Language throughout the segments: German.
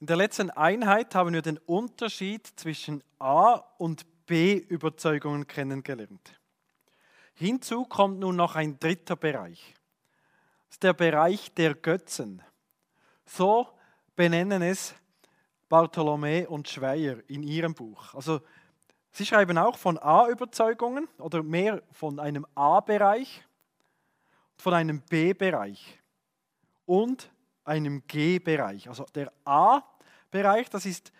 In der letzten Einheit haben wir den Unterschied zwischen A und B Überzeugungen kennengelernt. Hinzu kommt nun noch ein dritter Bereich. Das ist der Bereich der Götzen. So benennen es Bartholomä und Schweier in ihrem Buch. Also sie schreiben auch von A-Überzeugungen oder mehr von einem A-Bereich, von einem B-Bereich und einem G-Bereich. Also der A-Bereich, das ist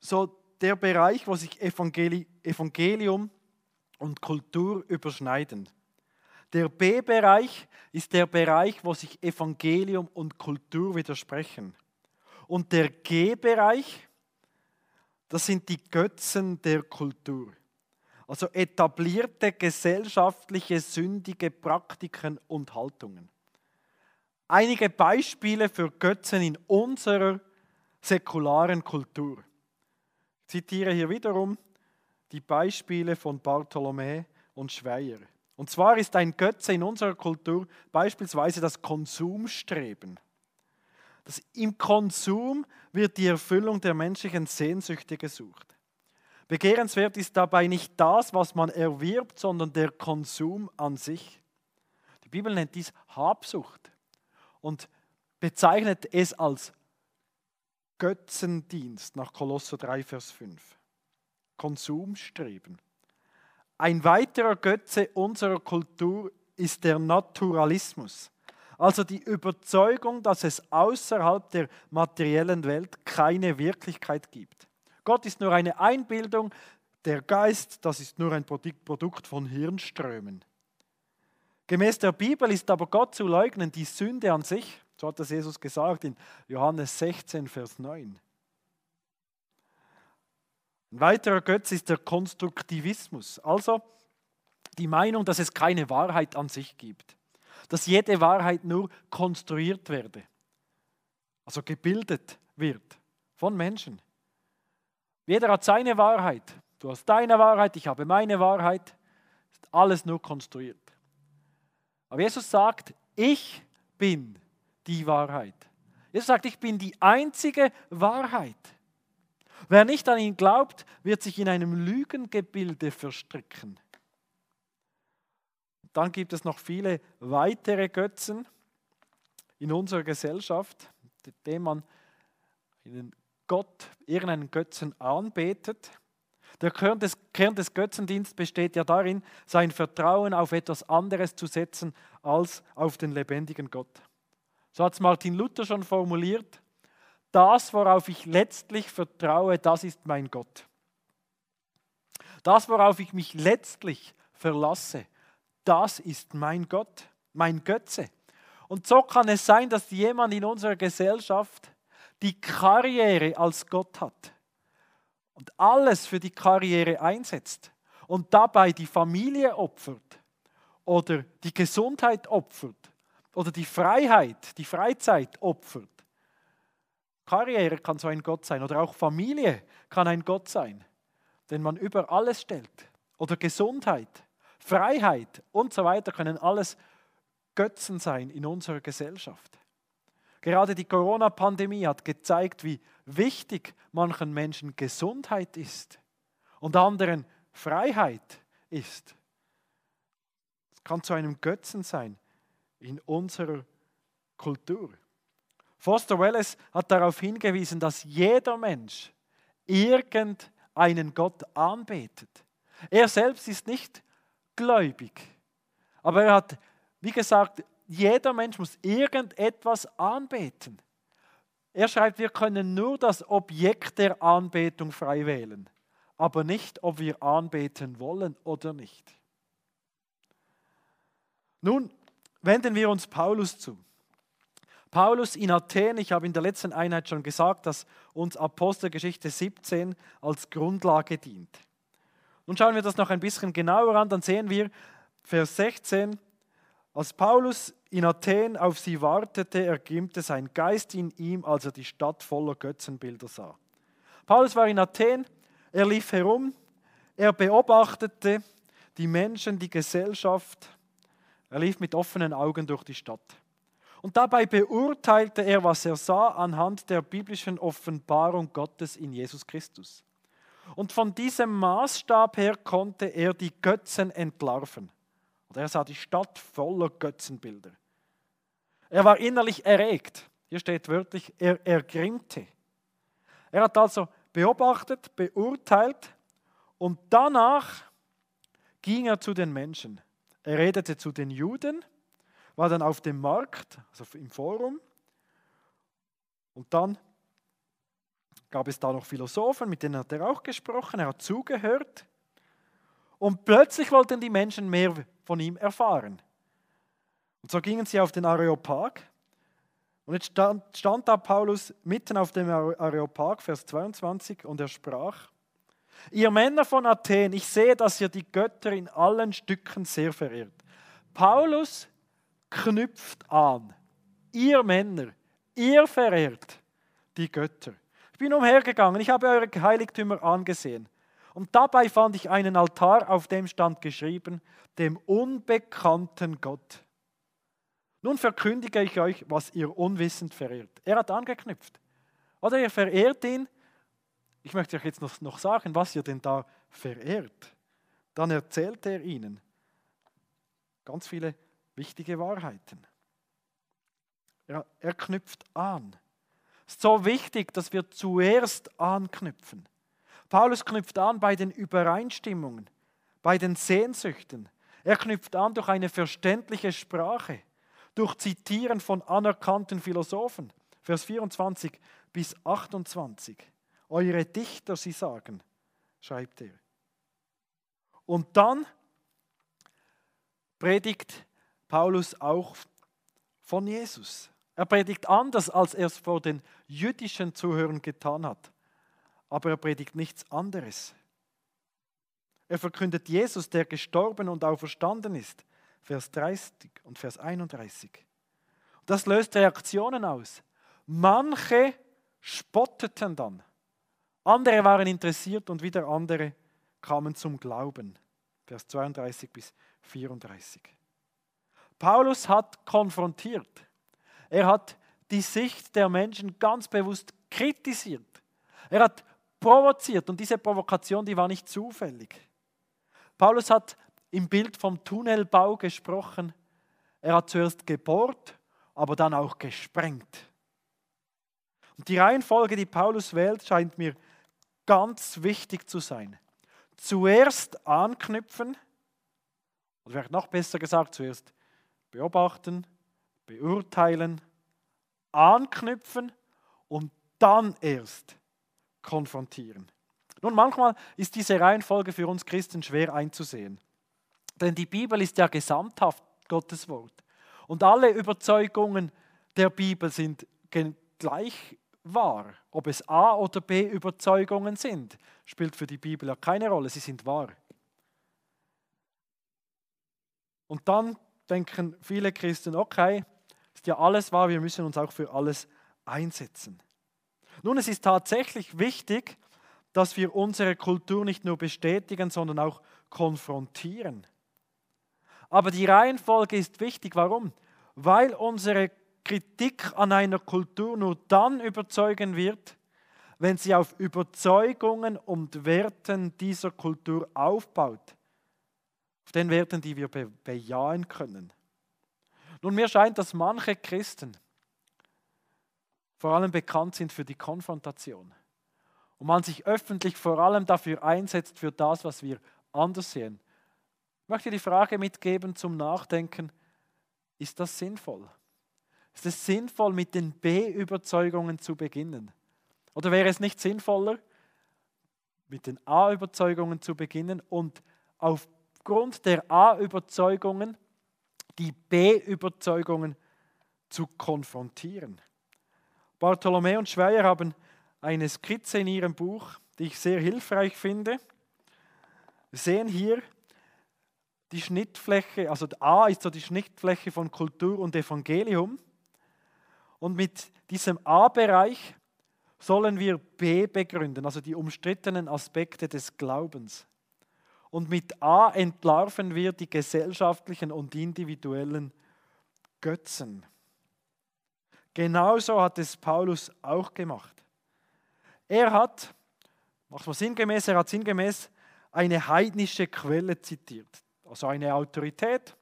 so der Bereich, wo sich Evangeli Evangelium und Kultur überschneiden. Der B-Bereich ist der Bereich, wo sich Evangelium und Kultur widersprechen. Und der G-Bereich, das sind die Götzen der Kultur. Also etablierte gesellschaftliche sündige Praktiken und Haltungen. Einige Beispiele für Götzen in unserer säkularen Kultur. Ich zitiere hier wiederum die Beispiele von Bartholomä und Schweier. Und zwar ist ein Götze in unserer Kultur beispielsweise das Konsumstreben. Das Im Konsum wird die Erfüllung der menschlichen Sehnsüchte gesucht. Begehrenswert ist dabei nicht das, was man erwirbt, sondern der Konsum an sich. Die Bibel nennt dies Habsucht und bezeichnet es als Götzendienst nach Kolosser 3, Vers 5. Konsumstreben. Ein weiterer Götze unserer Kultur ist der Naturalismus, also die Überzeugung, dass es außerhalb der materiellen Welt keine Wirklichkeit gibt. Gott ist nur eine Einbildung, der Geist, das ist nur ein Produkt von Hirnströmen. Gemäß der Bibel ist aber Gott zu leugnen die Sünde an sich, so hat das Jesus gesagt in Johannes 16, Vers 9. Ein weiterer Götz ist der Konstruktivismus, also die Meinung, dass es keine Wahrheit an sich gibt, dass jede Wahrheit nur konstruiert werde, also gebildet wird von Menschen. Jeder hat seine Wahrheit. Du hast deine Wahrheit, ich habe meine Wahrheit. Ist alles nur konstruiert. Aber Jesus sagt, ich bin die Wahrheit. Jesus sagt, ich bin die einzige Wahrheit. Wer nicht an ihn glaubt, wird sich in einem Lügengebilde verstricken. Dann gibt es noch viele weitere Götzen in unserer Gesellschaft, dem man einen Gott, irgendeinen Götzen anbetet. Der Kern des, Kern des Götzendienstes besteht ja darin, sein Vertrauen auf etwas anderes zu setzen als auf den lebendigen Gott. So hat es Martin Luther schon formuliert das, worauf ich letztlich vertraue, das ist mein Gott. Das, worauf ich mich letztlich verlasse, das ist mein Gott, mein Götze. Und so kann es sein, dass jemand in unserer Gesellschaft die Karriere als Gott hat und alles für die Karriere einsetzt und dabei die Familie opfert oder die Gesundheit opfert oder die Freiheit, die Freizeit opfert Karriere kann so ein Gott sein oder auch Familie kann ein Gott sein, den man über alles stellt. Oder Gesundheit, Freiheit und so weiter können alles Götzen sein in unserer Gesellschaft. Gerade die Corona-Pandemie hat gezeigt, wie wichtig manchen Menschen Gesundheit ist und anderen Freiheit ist. Es kann zu einem Götzen sein in unserer Kultur. Foster Wallace hat darauf hingewiesen, dass jeder Mensch irgendeinen Gott anbetet. Er selbst ist nicht gläubig, aber er hat, wie gesagt, jeder Mensch muss irgendetwas anbeten. Er schreibt, wir können nur das Objekt der Anbetung frei wählen, aber nicht, ob wir anbeten wollen oder nicht. Nun wenden wir uns Paulus zu. Paulus in Athen, ich habe in der letzten Einheit schon gesagt, dass uns Apostelgeschichte 17 als Grundlage dient. Nun schauen wir das noch ein bisschen genauer an, dann sehen wir Vers 16, als Paulus in Athen auf sie wartete, ergimmte sein Geist in ihm, als er die Stadt voller Götzenbilder sah. Paulus war in Athen, er lief herum, er beobachtete die Menschen, die Gesellschaft, er lief mit offenen Augen durch die Stadt. Und dabei beurteilte er, was er sah, anhand der biblischen Offenbarung Gottes in Jesus Christus. Und von diesem Maßstab her konnte er die Götzen entlarven. Er sah die Stadt voller Götzenbilder. Er war innerlich erregt. Hier steht wörtlich, er ergrimmte. Er hat also beobachtet, beurteilt und danach ging er zu den Menschen. Er redete zu den Juden, war dann auf dem Markt, also im Forum. Und dann gab es da noch Philosophen, mit denen hat er auch gesprochen, er hat zugehört. Und plötzlich wollten die Menschen mehr von ihm erfahren. Und so gingen sie auf den Areopag. Und jetzt stand, stand da Paulus mitten auf dem Areopag, Vers 22, und er sprach, Ihr Männer von Athen, ich sehe, dass ihr die Götter in allen Stücken sehr verehrt. Paulus knüpft an. Ihr Männer, ihr verehrt die Götter. Ich bin umhergegangen, ich habe eure Heiligtümer angesehen. Und dabei fand ich einen Altar, auf dem stand geschrieben, dem unbekannten Gott. Nun verkündige ich euch, was ihr unwissend verehrt. Er hat angeknüpft. Oder ihr verehrt ihn. Ich möchte euch jetzt noch, sagen, was ihr denn da verehrt. Dann erzählt er ihnen ganz viele wichtige Wahrheiten. Er, er knüpft an. Es ist so wichtig, dass wir zuerst anknüpfen. Paulus knüpft an bei den Übereinstimmungen, bei den Sehnsüchten. Er knüpft an durch eine verständliche Sprache durch Zitieren von anerkannten Philosophen. Vers 24 bis 28. Eure Dichter, sie sagen, schreibt er. Und dann predigt Paulus auch von Jesus. Er predigt anders, als er es vor den jüdischen Zuhörern getan hat. Aber er predigt nichts anderes. Er verkündet Jesus, der gestorben und auferstanden ist. Vers 30 und Vers 31. Das löst Reaktionen aus. Manche spotteten dann. Andere waren interessiert und wieder andere kamen zum Glauben. Vers 32 bis 34. Paulus hat konfrontiert. Er hat die Sicht der Menschen ganz bewusst kritisiert. Er hat provoziert und diese Provokation, die war nicht zufällig. Paulus hat im Bild vom Tunnelbau gesprochen. Er hat zuerst gebohrt, aber dann auch gesprengt. Und die Reihenfolge, die Paulus wählt, scheint mir ganz wichtig zu sein. Zuerst anknüpfen, oder vielleicht noch besser gesagt, zuerst beobachten, beurteilen, anknüpfen und dann erst konfrontieren. Nun, manchmal ist diese Reihenfolge für uns Christen schwer einzusehen. Denn die Bibel ist ja gesamthaft Gottes Wort. Und alle Überzeugungen der Bibel sind gleich wahr. Ob es A oder B Überzeugungen sind, spielt für die Bibel ja keine Rolle, sie sind wahr. Und dann denken viele Christen, okay, ist ja alles wahr, wir müssen uns auch für alles einsetzen. Nun, es ist tatsächlich wichtig, dass wir unsere Kultur nicht nur bestätigen, sondern auch konfrontieren. Aber die Reihenfolge ist wichtig. Warum? Weil unsere Kritik an einer Kultur nur dann überzeugen wird, wenn sie auf Überzeugungen und Werten dieser Kultur aufbaut. Auf den Werten, die wir be bejahen können. Nun, mir scheint, dass manche Christen vor allem bekannt sind für die Konfrontation. Und man sich öffentlich vor allem dafür einsetzt, für das, was wir anders sehen. Ich möchte die Frage mitgeben zum Nachdenken, ist das sinnvoll? Ist es sinnvoll, mit den B-Überzeugungen zu beginnen? Oder wäre es nicht sinnvoller, mit den A-Überzeugungen zu beginnen und aufgrund der A-Überzeugungen die B-Überzeugungen zu konfrontieren? Bartholomew und Schweier haben eine Skizze in ihrem Buch, die ich sehr hilfreich finde. Wir sehen hier die Schnittfläche, also A ist so die Schnittfläche von Kultur und Evangelium. Und mit diesem A-Bereich sollen wir B begründen, also die umstrittenen Aspekte des Glaubens. Und mit A entlarven wir die gesellschaftlichen und individuellen Götzen. Genauso hat es Paulus auch gemacht. Er hat, macht man sinngemäß, er hat sinngemäß eine heidnische Quelle zitiert, also eine Autorität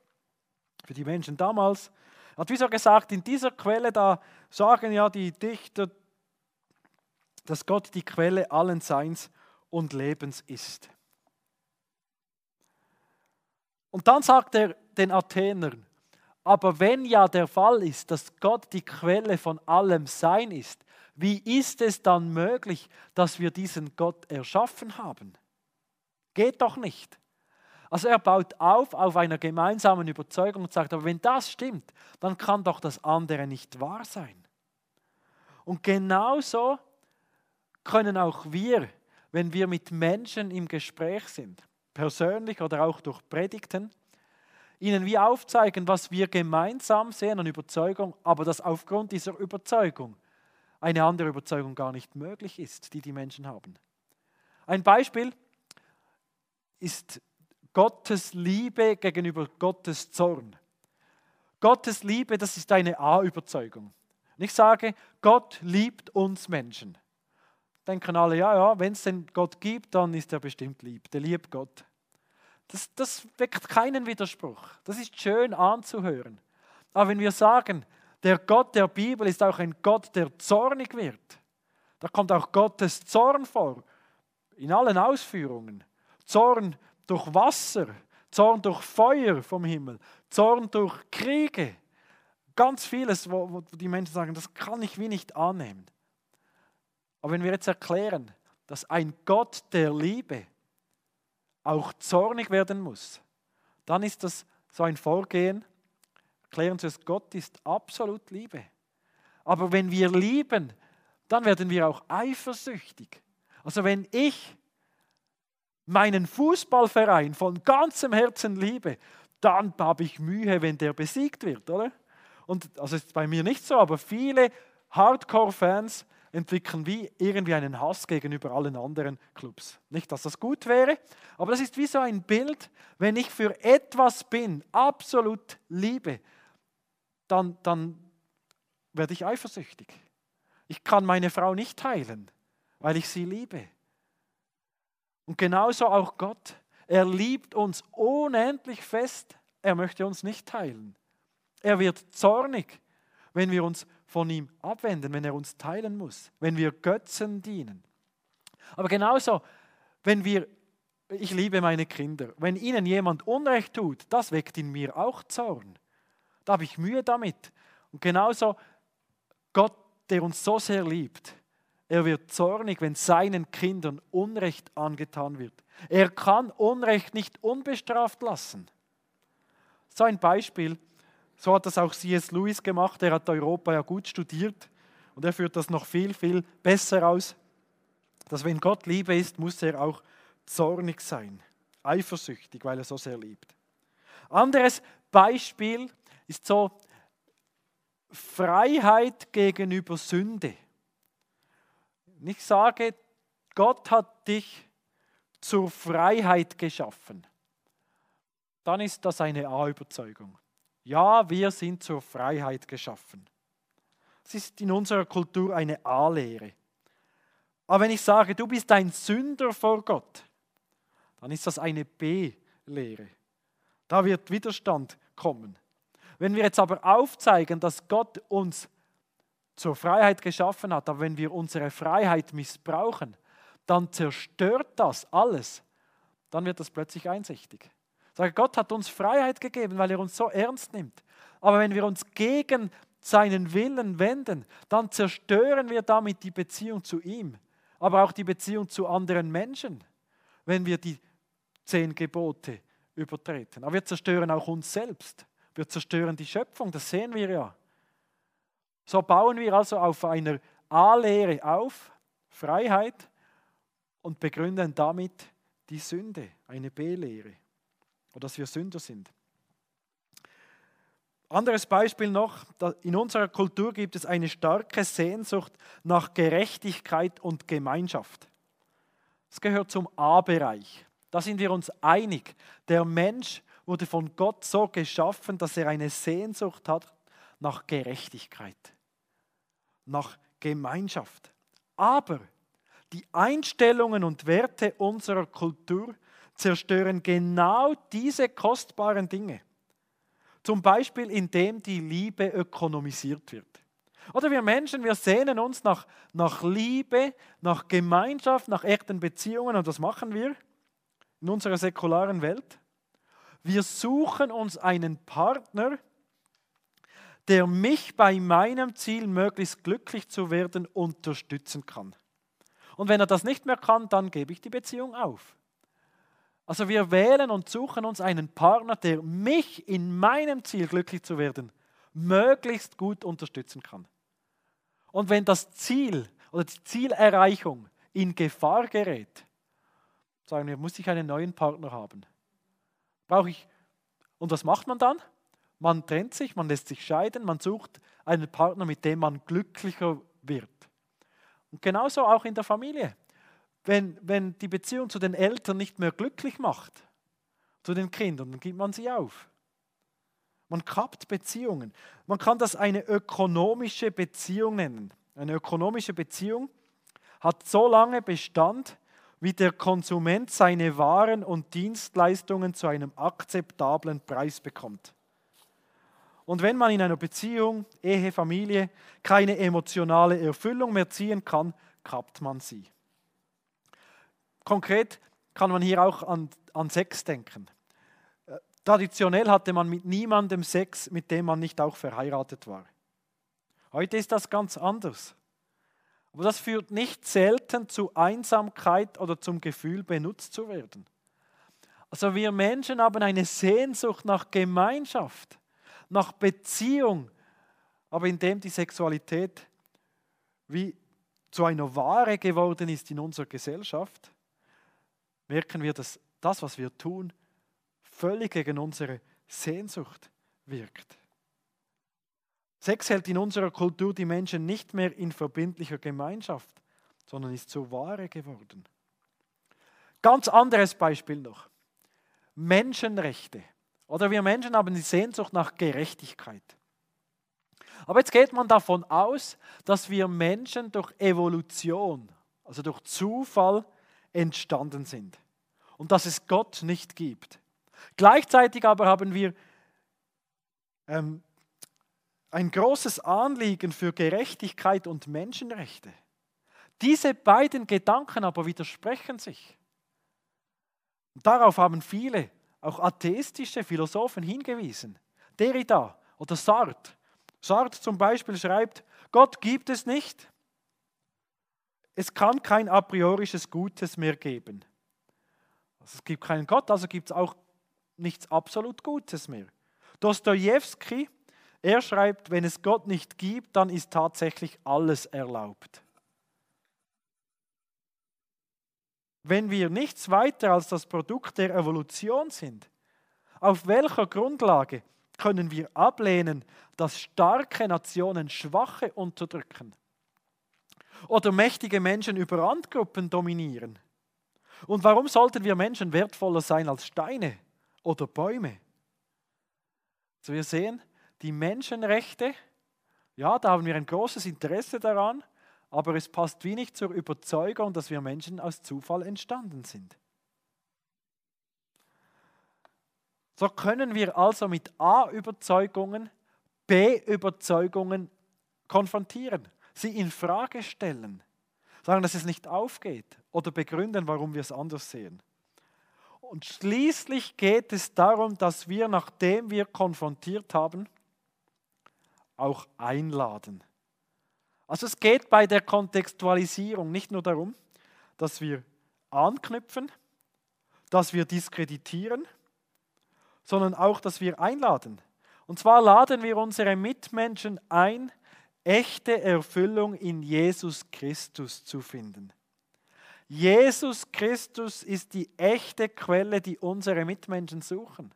für die Menschen damals. Er hat wie so gesagt, in dieser Quelle, da sagen ja die Dichter, dass Gott die Quelle allen Seins und Lebens ist. Und dann sagt er den Athenern, aber wenn ja der Fall ist, dass Gott die Quelle von allem Sein ist, wie ist es dann möglich, dass wir diesen Gott erschaffen haben? Geht doch nicht. Also er baut auf auf einer gemeinsamen Überzeugung und sagt, aber wenn das stimmt, dann kann doch das andere nicht wahr sein. Und genauso können auch wir, wenn wir mit Menschen im Gespräch sind, persönlich oder auch durch Predigten, ihnen wie aufzeigen, was wir gemeinsam sehen an Überzeugung, aber dass aufgrund dieser Überzeugung eine andere Überzeugung gar nicht möglich ist, die die Menschen haben. Ein Beispiel ist Gottes Liebe gegenüber Gottes Zorn. Gottes Liebe, das ist eine A-Überzeugung. Ich sage, Gott liebt uns Menschen. Denken alle, ja, ja, wenn es den Gott gibt, dann ist er bestimmt lieb. Der liebt Gott. Das, das weckt keinen Widerspruch. Das ist schön anzuhören. Aber wenn wir sagen, der Gott der Bibel ist auch ein Gott, der zornig wird, da kommt auch Gottes Zorn vor, in allen Ausführungen. Zorn durch Wasser, Zorn durch Feuer vom Himmel, Zorn durch Kriege. Ganz vieles, wo, wo die Menschen sagen, das kann ich wie nicht annehmen. Aber wenn wir jetzt erklären, dass ein Gott der Liebe auch zornig werden muss, dann ist das so ein Vorgehen. Erklären Sie es, Gott ist absolut Liebe. Aber wenn wir lieben, dann werden wir auch eifersüchtig. Also wenn ich meinen Fußballverein von ganzem Herzen liebe, dann habe ich Mühe, wenn der besiegt wird, oder? Und also ist bei mir nicht so, aber viele Hardcore-Fans entwickeln wie irgendwie einen Hass gegenüber allen anderen Clubs. Nicht, dass das gut wäre, aber das ist wie so ein Bild, wenn ich für etwas bin, absolut liebe, dann, dann werde ich eifersüchtig. Ich kann meine Frau nicht heilen, weil ich sie liebe. Und genauso auch Gott. Er liebt uns unendlich fest. Er möchte uns nicht teilen. Er wird zornig, wenn wir uns von ihm abwenden, wenn er uns teilen muss, wenn wir Götzen dienen. Aber genauso, wenn wir, ich liebe meine Kinder, wenn ihnen jemand Unrecht tut, das weckt in mir auch Zorn. Da habe ich Mühe damit. Und genauso Gott, der uns so sehr liebt, er wird zornig, wenn seinen Kindern Unrecht angetan wird. Er kann Unrecht nicht unbestraft lassen. So ein Beispiel, so hat das auch C.S. Lewis gemacht. Er hat Europa ja gut studiert und er führt das noch viel, viel besser aus, dass wenn Gott Liebe ist, muss er auch zornig sein, eifersüchtig, weil er so sehr liebt. Anderes Beispiel ist so Freiheit gegenüber Sünde. Ich sage, Gott hat dich zur Freiheit geschaffen. Dann ist das eine A-Überzeugung. Ja, wir sind zur Freiheit geschaffen. Es ist in unserer Kultur eine A-Lehre. Aber wenn ich sage, du bist ein Sünder vor Gott, dann ist das eine B-Lehre. Da wird Widerstand kommen. Wenn wir jetzt aber aufzeigen, dass Gott uns zur Freiheit geschaffen hat, aber wenn wir unsere Freiheit missbrauchen, dann zerstört das alles. Dann wird das plötzlich einsichtig. Sage, Gott hat uns Freiheit gegeben, weil er uns so ernst nimmt. Aber wenn wir uns gegen seinen Willen wenden, dann zerstören wir damit die Beziehung zu ihm, aber auch die Beziehung zu anderen Menschen, wenn wir die zehn Gebote übertreten. Aber wir zerstören auch uns selbst. Wir zerstören die Schöpfung, das sehen wir ja. So bauen wir also auf einer A-Lehre auf, Freiheit, und begründen damit die Sünde, eine B-Lehre, oder dass wir Sünder sind. Anderes Beispiel noch, in unserer Kultur gibt es eine starke Sehnsucht nach Gerechtigkeit und Gemeinschaft. Das gehört zum A-Bereich. Da sind wir uns einig. Der Mensch wurde von Gott so geschaffen, dass er eine Sehnsucht hat nach Gerechtigkeit. nach Gemeinschaft. Aber die Einstellungen und Werte unserer Kultur zerstören genau diese kostbaren Dinge. Zum Beispiel, indem die Liebe ökonomisiert wird. Oder wir Menschen, wir sehnen uns nach, nach Liebe, nach Gemeinschaft, nach echten Beziehungen und was machen wir in unserer säkularen Welt? Wir suchen uns einen Partner, der mich bei meinem Ziel, möglichst glücklich zu werden, unterstützen kann. Und wenn er das nicht mehr kann, dann gebe ich die Beziehung auf. Also wir wählen und suchen uns einen Partner, der mich in meinem Ziel, glücklich zu werden, möglichst gut unterstützen kann. Und wenn das Ziel oder die Zielerreichung in Gefahr gerät, sagen wir, muss ich einen neuen Partner haben. Brauche ich. Und was macht man dann? Man trennt sich, man lässt sich scheiden, man sucht einen Partner, mit dem man glücklicher wird. Und genauso auch in der Familie. Wenn, wenn die Beziehung zu den Eltern nicht mehr glücklich macht, zu den Kindern, dann gibt man sie auf. Man kappt Beziehungen. Man kann das eine ökonomische Beziehung nennen. Eine ökonomische Beziehung hat so lange Bestand, wie der Konsument seine Waren und Dienstleistungen zu einem akzeptablen Preis bekommt. Und wenn man in einer Beziehung, Ehe, Familie keine emotionale Erfüllung mehr ziehen kann, kappt man sie. Konkret kann man hier auch an, an Sex denken. Äh, traditionell hatte man mit niemandem Sex, mit dem man nicht auch verheiratet war. Heute ist das ganz anders. Aber das führt nicht selten zu Einsamkeit oder zum Gefühl, benutzt zu werden. Also wir Menschen haben eine Sehnsucht nach Gemeinschaft nach Beziehung, aber indem die Sexualität wie zu einer Ware geworden ist in unserer Gesellschaft, merken wir, dass das, was wir tun, völlig gegen unsere Sehnsucht wirkt. Sex hält in unserer Kultur die Menschen nicht mehr in verbindlicher Gemeinschaft, sondern ist zur Ware geworden. Ganz anderes Beispiel noch. Menschenrechte. Oder wir Menschen haben die Sehnsucht nach Gerechtigkeit. Aber jetzt geht man davon aus, dass wir Menschen durch Evolution, also durch Zufall entstanden sind und dass es Gott nicht gibt. Gleichzeitig aber haben wir ähm, ein großes Anliegen für Gerechtigkeit und Menschenrechte. Diese beiden Gedanken aber widersprechen sich. Und darauf haben viele auch atheistische Philosophen hingewiesen. Derrida oder Sartre. Sartre zum Beispiel schreibt, Gott gibt es nicht. Es kann kein a priorisches Gutes mehr geben. Also es gibt keinen Gott, also gibt es auch nichts absolut Gutes mehr. Dostoevsky, er schreibt, wenn es Gott nicht gibt, dann ist tatsächlich alles erlaubt. wenn wir nichts weiter als das Produkt der Evolution sind, auf welcher Grundlage können wir ablehnen, dass starke Nationen Schwache unterdrücken? Oder mächtige Menschen über Randgruppen dominieren? Und warum sollten wir Menschen wertvoller sein als Steine oder Bäume? So wir sehen, die Menschenrechte, ja, da haben wir ein großes Interesse daran, aber es passt wenig zur Überzeugung, dass wir Menschen aus Zufall entstanden sind. So können wir also mit A-Überzeugungen B-Überzeugungen konfrontieren, sie in Frage stellen, sagen, dass es nicht aufgeht oder begründen, warum wir es anders sehen. Und schließlich geht es darum, dass wir, nachdem wir konfrontiert haben, auch einladen. Also es geht bei der Kontextualisierung nicht nur darum, dass wir anknüpfen, dass wir diskreditieren, sondern auch, dass wir einladen. Und zwar laden wir unsere Mitmenschen ein, echte Erfüllung in Jesus Christus zu finden. Jesus Christus ist die echte Quelle, die unsere Mitmenschen suchen.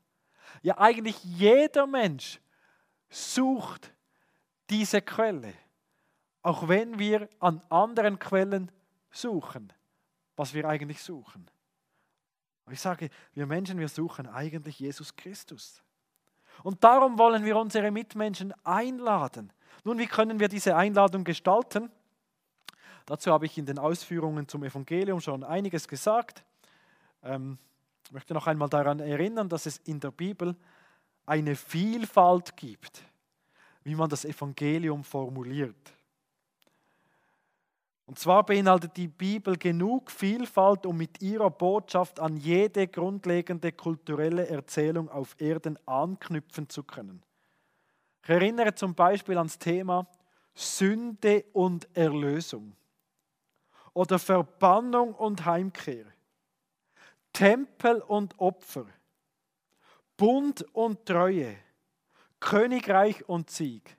Ja, eigentlich jeder Mensch sucht diese Quelle auch wenn wir an anderen Quellen suchen, was wir eigentlich suchen. Ich sage, wir Menschen, wir suchen eigentlich Jesus Christus. Und darum wollen wir unsere Mitmenschen einladen. Nun, wie können wir diese Einladung gestalten? Dazu habe ich in den Ausführungen zum Evangelium schon einiges gesagt. Ähm, ich möchte noch einmal daran erinnern, dass es in der Bibel eine Vielfalt gibt, wie man das Evangelium formuliert. Und zwar beinhaltet die Bibel genug Vielfalt, um mit ihrer Botschaft an jede grundlegende kulturelle Erzählung auf Erden anknüpfen zu können. Ich erinnere zum Beispiel ans Thema Sünde und Erlösung oder Verbannung und Heimkehr, Tempel und Opfer, Bund und Treue, Königreich und Sieg.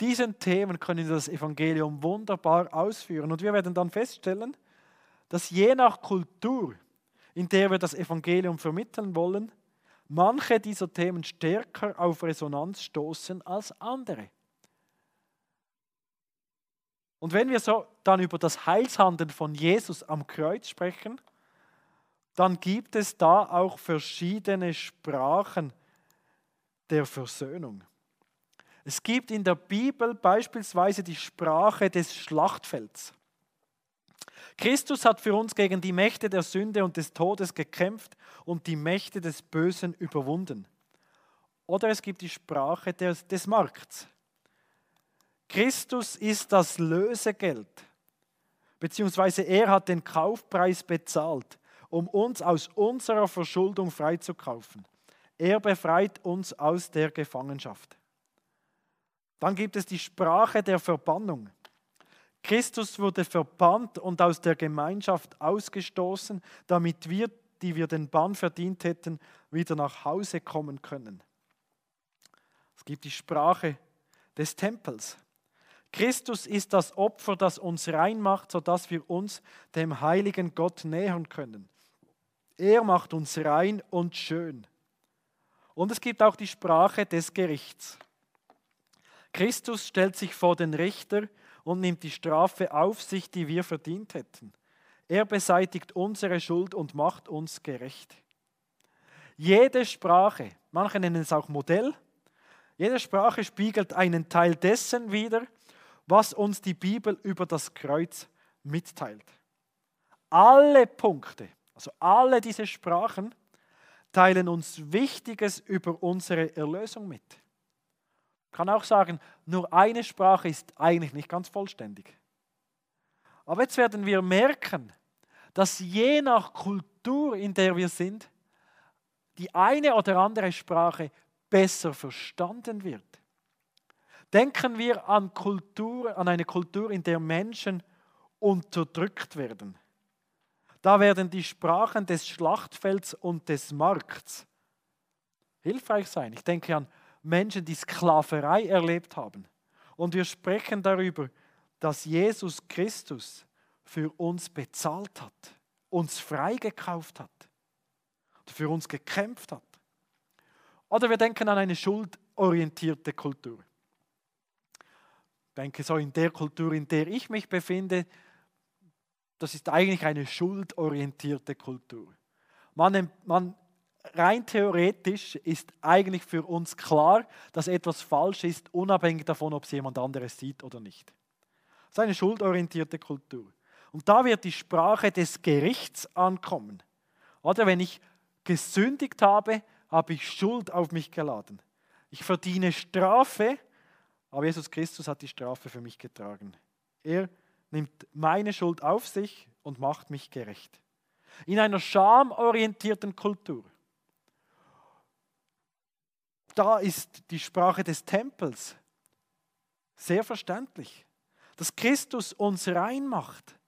Diesen Themen können das Evangelium wunderbar ausführen. Und wir werden dann feststellen, dass je nach Kultur, in der wir das Evangelium vermitteln wollen, manche dieser Themen stärker auf Resonanz stoßen als andere. Und wenn wir so dann über das Heilshandeln von Jesus am Kreuz sprechen, dann gibt es da auch verschiedene Sprachen der Versöhnung. Es gibt in der Bibel beispielsweise die Sprache des Schlachtfelds. Christus hat für uns gegen die Mächte der Sünde und des Todes gekämpft und die Mächte des Bösen überwunden. Oder es gibt die Sprache des, des Markts. Christus ist das Lösegeld, beziehungsweise er hat den Kaufpreis bezahlt, um uns aus unserer Verschuldung freizukaufen. Er befreit uns aus der Gefangenschaft. Dann gibt es die Sprache der Verbannung. Christus wurde verbannt und aus der Gemeinschaft ausgestoßen, damit wir, die wir den Bann verdient hätten, wieder nach Hause kommen können. Es gibt die Sprache des Tempels. Christus ist das Opfer, das uns reinmacht, sodass wir uns dem heiligen Gott nähern können. Er macht uns rein und schön. Und es gibt auch die Sprache des Gerichts. Christus stellt sich vor den Richter und nimmt die Strafe auf sich, die wir verdient hätten. Er beseitigt unsere Schuld und macht uns gerecht. Jede Sprache, manche nennen es auch Modell, jede Sprache spiegelt einen Teil dessen wider, was uns die Bibel über das Kreuz mitteilt. Alle Punkte, also alle diese Sprachen, teilen uns Wichtiges über unsere Erlösung mit. Ich kann auch sagen, nur eine Sprache ist eigentlich nicht ganz vollständig. Aber jetzt werden wir merken, dass je nach Kultur, in der wir sind, die eine oder andere Sprache besser verstanden wird. Denken wir an, Kultur, an eine Kultur, in der Menschen unterdrückt werden. Da werden die Sprachen des Schlachtfelds und des Markts hilfreich sein. Ich denke an Menschen, die Sklaverei erlebt haben. Und wir sprechen darüber, dass Jesus Christus für uns bezahlt hat, uns freigekauft hat, für uns gekämpft hat. Oder wir denken an eine schuldorientierte Kultur denke, so in der Kultur, in der ich mich befinde, das ist eigentlich eine schuldorientierte Kultur. Man, man, rein theoretisch ist eigentlich für uns klar, dass etwas falsch ist, unabhängig davon, ob es jemand anderes sieht oder nicht. Das ist eine schuldorientierte Kultur. Und da wird die Sprache des Gerichts ankommen. Oder wenn ich gesündigt habe, habe ich Schuld auf mich geladen. Ich verdiene Strafe aber Jesus Christus hat die Strafe für mich getragen. Er nimmt meine Schuld auf sich und macht mich gerecht. In einer schamorientierten Kultur. Da ist die Sprache des Tempels sehr verständlich. Dass Christus uns rein macht,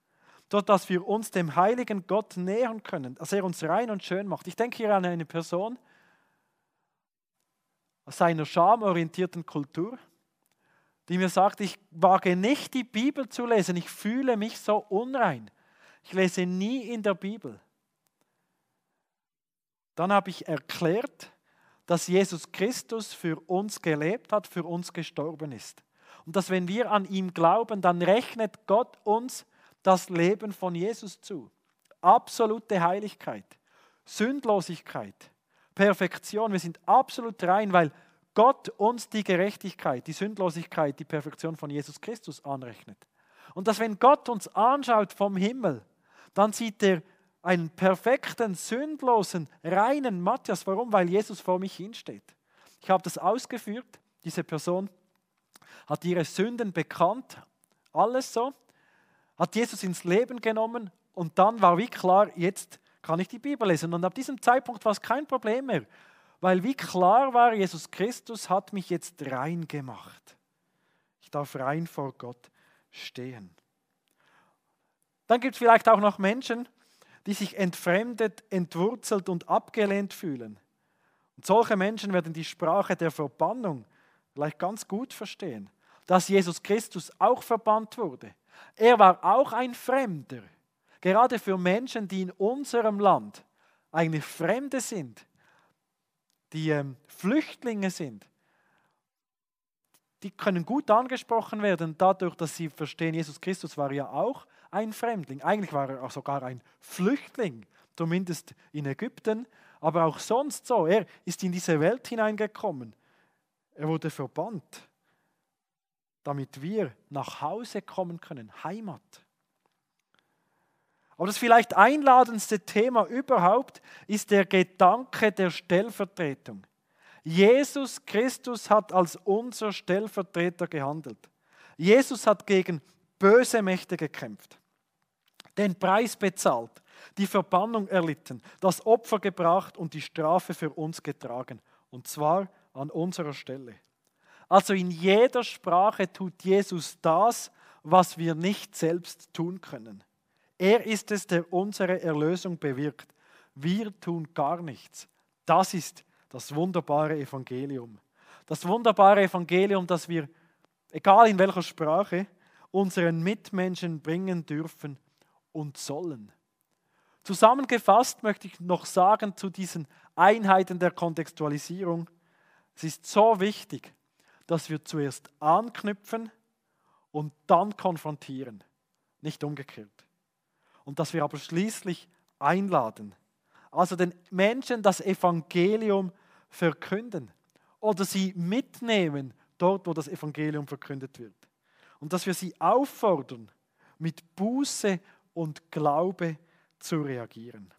dort, dass wir uns dem heiligen Gott nähern können, dass er uns rein und schön macht. Ich denke hier an eine Person aus einer schamorientierten Kultur, die mir sagt, ich wage nicht die Bibel zu lesen, ich fühle mich so unrein. Ich lese nie in der Bibel. Dann habe ich erklärt, dass Jesus Christus für uns gelebt hat, für uns gestorben ist. Und dass wenn wir an ihm glauben, dann rechnet Gott uns das Leben von Jesus zu. Absolute Heiligkeit, Sündlosigkeit, Perfektion. Wir sind absolut rein, weil Gott uns die Gerechtigkeit, die Sündlosigkeit, die Perfektion von Jesus Christus anrechnet. Und dass wenn Gott uns anschaut vom Himmel, dann sieht er einen perfekten, sündlosen, reinen Matthias. Warum? Weil Jesus vor mich hinsteht. Ich habe das ausgeführt. Diese Person hat ihre Sünden bekannt, alles so, hat Jesus ins Leben genommen und dann war wie klar, jetzt kann ich die Bibel lesen. Und ab diesem Zeitpunkt war es kein Problem mehr, weil wie klar war, Jesus Christus hat mich jetzt rein gemacht. Ich darf rein vor Gott stehen. Dann gibt es vielleicht auch noch Menschen, die sich entfremdet, entwurzelt und abgelehnt fühlen. Und solche Menschen werden die Sprache der Verbannung vielleicht ganz gut verstehen, dass Jesus Christus auch verbannt wurde. Er war auch ein Fremder. Gerade für Menschen, die in unserem Land eigentlich Fremde sind, die ähm, Flüchtlinge sind, die können gut angesprochen werden dadurch, dass sie verstehen, Jesus Christus war ja auch ein Fremdling. Eigentlich war er auch sogar ein Flüchtling, zumindest in Ägypten, aber auch sonst so. Er ist in diese Welt hineingekommen. Er wurde verbannt, damit wir nach Hause kommen können, Heimat. Aber das vielleicht einladendste Thema überhaupt ist der Gedanke der Stellvertretung. Jesus Christus hat als unser Stellvertreter gehandelt. Jesus hat gegen böse Mächte gekämpft, den Preis bezahlt, die Verbannung erlitten, das Opfer gebracht und die Strafe für uns getragen. Und zwar an unserer Stelle. Also in jeder Sprache tut Jesus das, was wir nicht selbst tun können. Er ist es, der unsere Erlösung bewirkt. Wir tun gar nichts. Das ist das wunderbare Evangelium. Das wunderbare Evangelium, das wir, egal in welcher Sprache, unseren Mitmenschen bringen dürfen und sollen. Zusammengefasst möchte ich noch sagen zu diesen Einheiten der Kontextualisierung, es ist so wichtig, dass wir zuerst anknüpfen und dann konfrontieren, nicht umgekehrt. Und dass wir aber schließlich einladen, also den Menschen das Evangelium verkünden oder sie mitnehmen dort, wo das Evangelium verkündet wird. Und dass wir sie auffordern, mit Buße und Glaube zu reagieren.